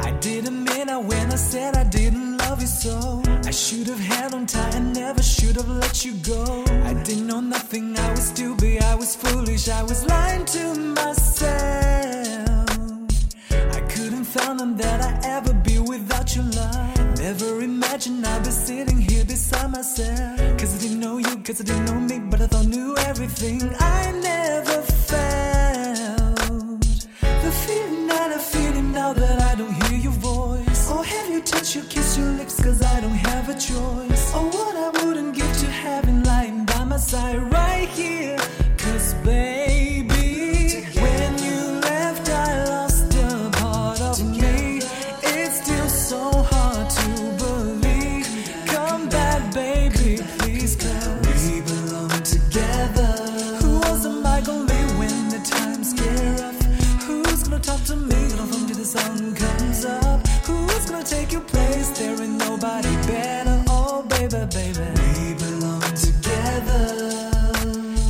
I didn't mean I went, I said I didn't love you so. I should have held on time, never should have let you go. I didn't know nothing, I was stupid, I was foolish, I was lying to myself. Couldn't that I ever be without your love. Never imagined I'd be sitting here beside myself. Cause I didn't know you, cause I didn't know me, but I thought knew everything. I never felt the feeling that I feel now that I don't hear your voice. Or have you touched your kiss your lips? Cause I don't have a choice. Comes up? Who's gonna take your place? There ain't nobody better. Oh, baby, baby. We belong together.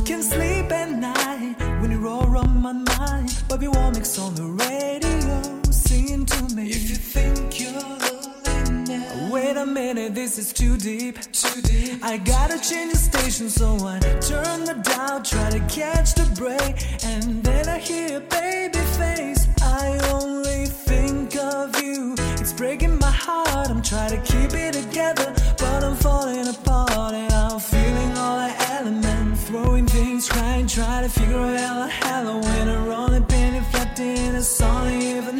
Can sleep at night when you're on my mind. Bobby Womack's on the radio, singing to me. If you think you're wait a minute, this is too deep. Too deep. I gotta change the station, so I turn the dial, try to catch the break, and then I hear baby face. Breaking my heart. I'm trying to keep it together, but I'm falling apart, and I'm feeling all the elements, throwing things, trying, trying to figure out how when I penny flat in a song, even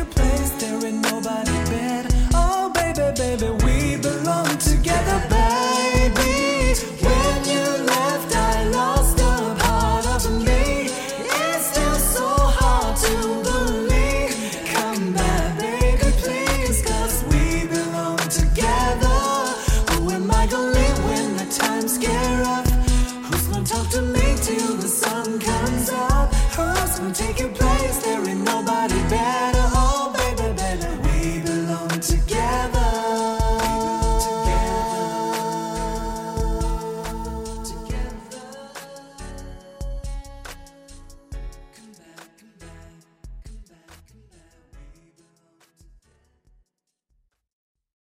your place. There is